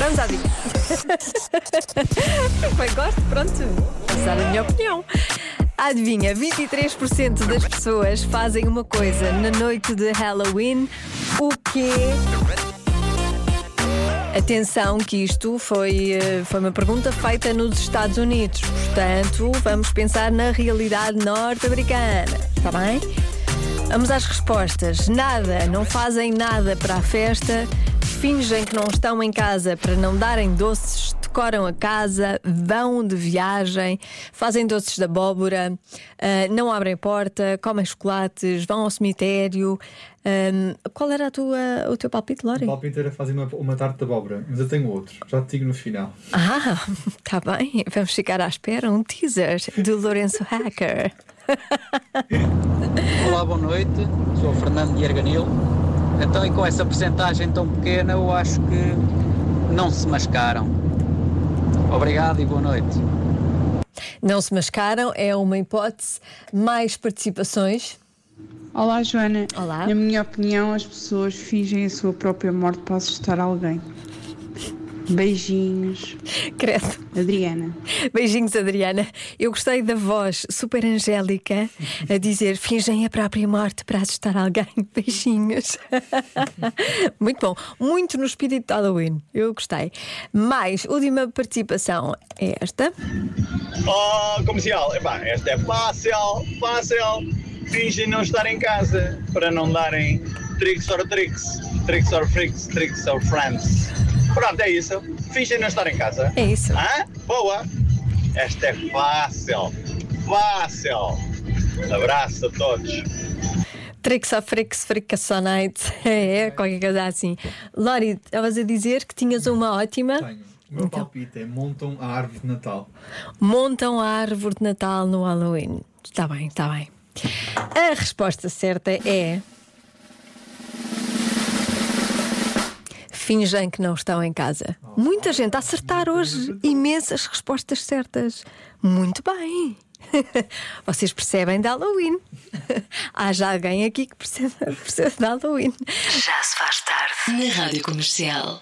Vamos à dica. Bem, gosto, pronto. Passar a minha opinião. Adivinha, 23% das pessoas fazem uma coisa na noite de Halloween. O quê? Atenção que isto foi, eh, foi uma pergunta feita nos Estados Unidos. Portanto, vamos pensar na realidade norte-americana. Está bem? Vamos às respostas. Nada, não fazem nada para a festa, fingem que não estão em casa para não darem doces, decoram a casa, vão de viagem, fazem doces de abóbora, ah, não abrem porta, comem chocolates, vão ao cemitério. Ahm, qual era a tua, o teu palpite, Lori? O palpite era fazer uma, uma tarte de abóbora, mas eu tenho outro, já te digo no final. Ah, tá bem. Vamos ficar à espera. Um teaser do Lourenço Hacker. Olá, boa noite. Sou o Fernando de Arganil. Então, e com essa porcentagem tão pequena, eu acho que não se mascaram. Obrigado e boa noite. Não se mascaram, é uma hipótese. Mais participações. Olá, Joana. Olá. Na minha opinião, as pessoas fingem a sua própria morte para assustar alguém. Beijinhos. Credo. Adriana. Beijinhos, Adriana. Eu gostei da voz super angélica a dizer fingem a própria morte para assustar alguém. Beijinhos. Muito bom. Muito no espírito de Halloween. Eu gostei. Mais, última participação é esta. Oh, comercial, Epá, esta é fácil, fácil. Fingem não estar em casa para não darem tricks or tricks, tricks or freaks, tricks or friends. Pronto, é isso. Fingem não estar em casa. É isso. Hã? Boa. Esta é fácil, fácil. Abraço a todos. Tricks of Fricks, Fricassonite. É, qualquer coisa assim. Lori, estavas a dizer que tinhas uma ótima. Tenho. O meu palpite é montam a árvore de Natal. Montam a árvore de Natal no Halloween. Está bem, está bem. A resposta certa é. Fingem que não estão em casa. Muita gente a acertar hoje. Imensas respostas certas. Muito bem. Vocês percebem de Halloween. Há já alguém aqui que percebe, percebe de Halloween. Já se faz tarde na Rádio Comercial.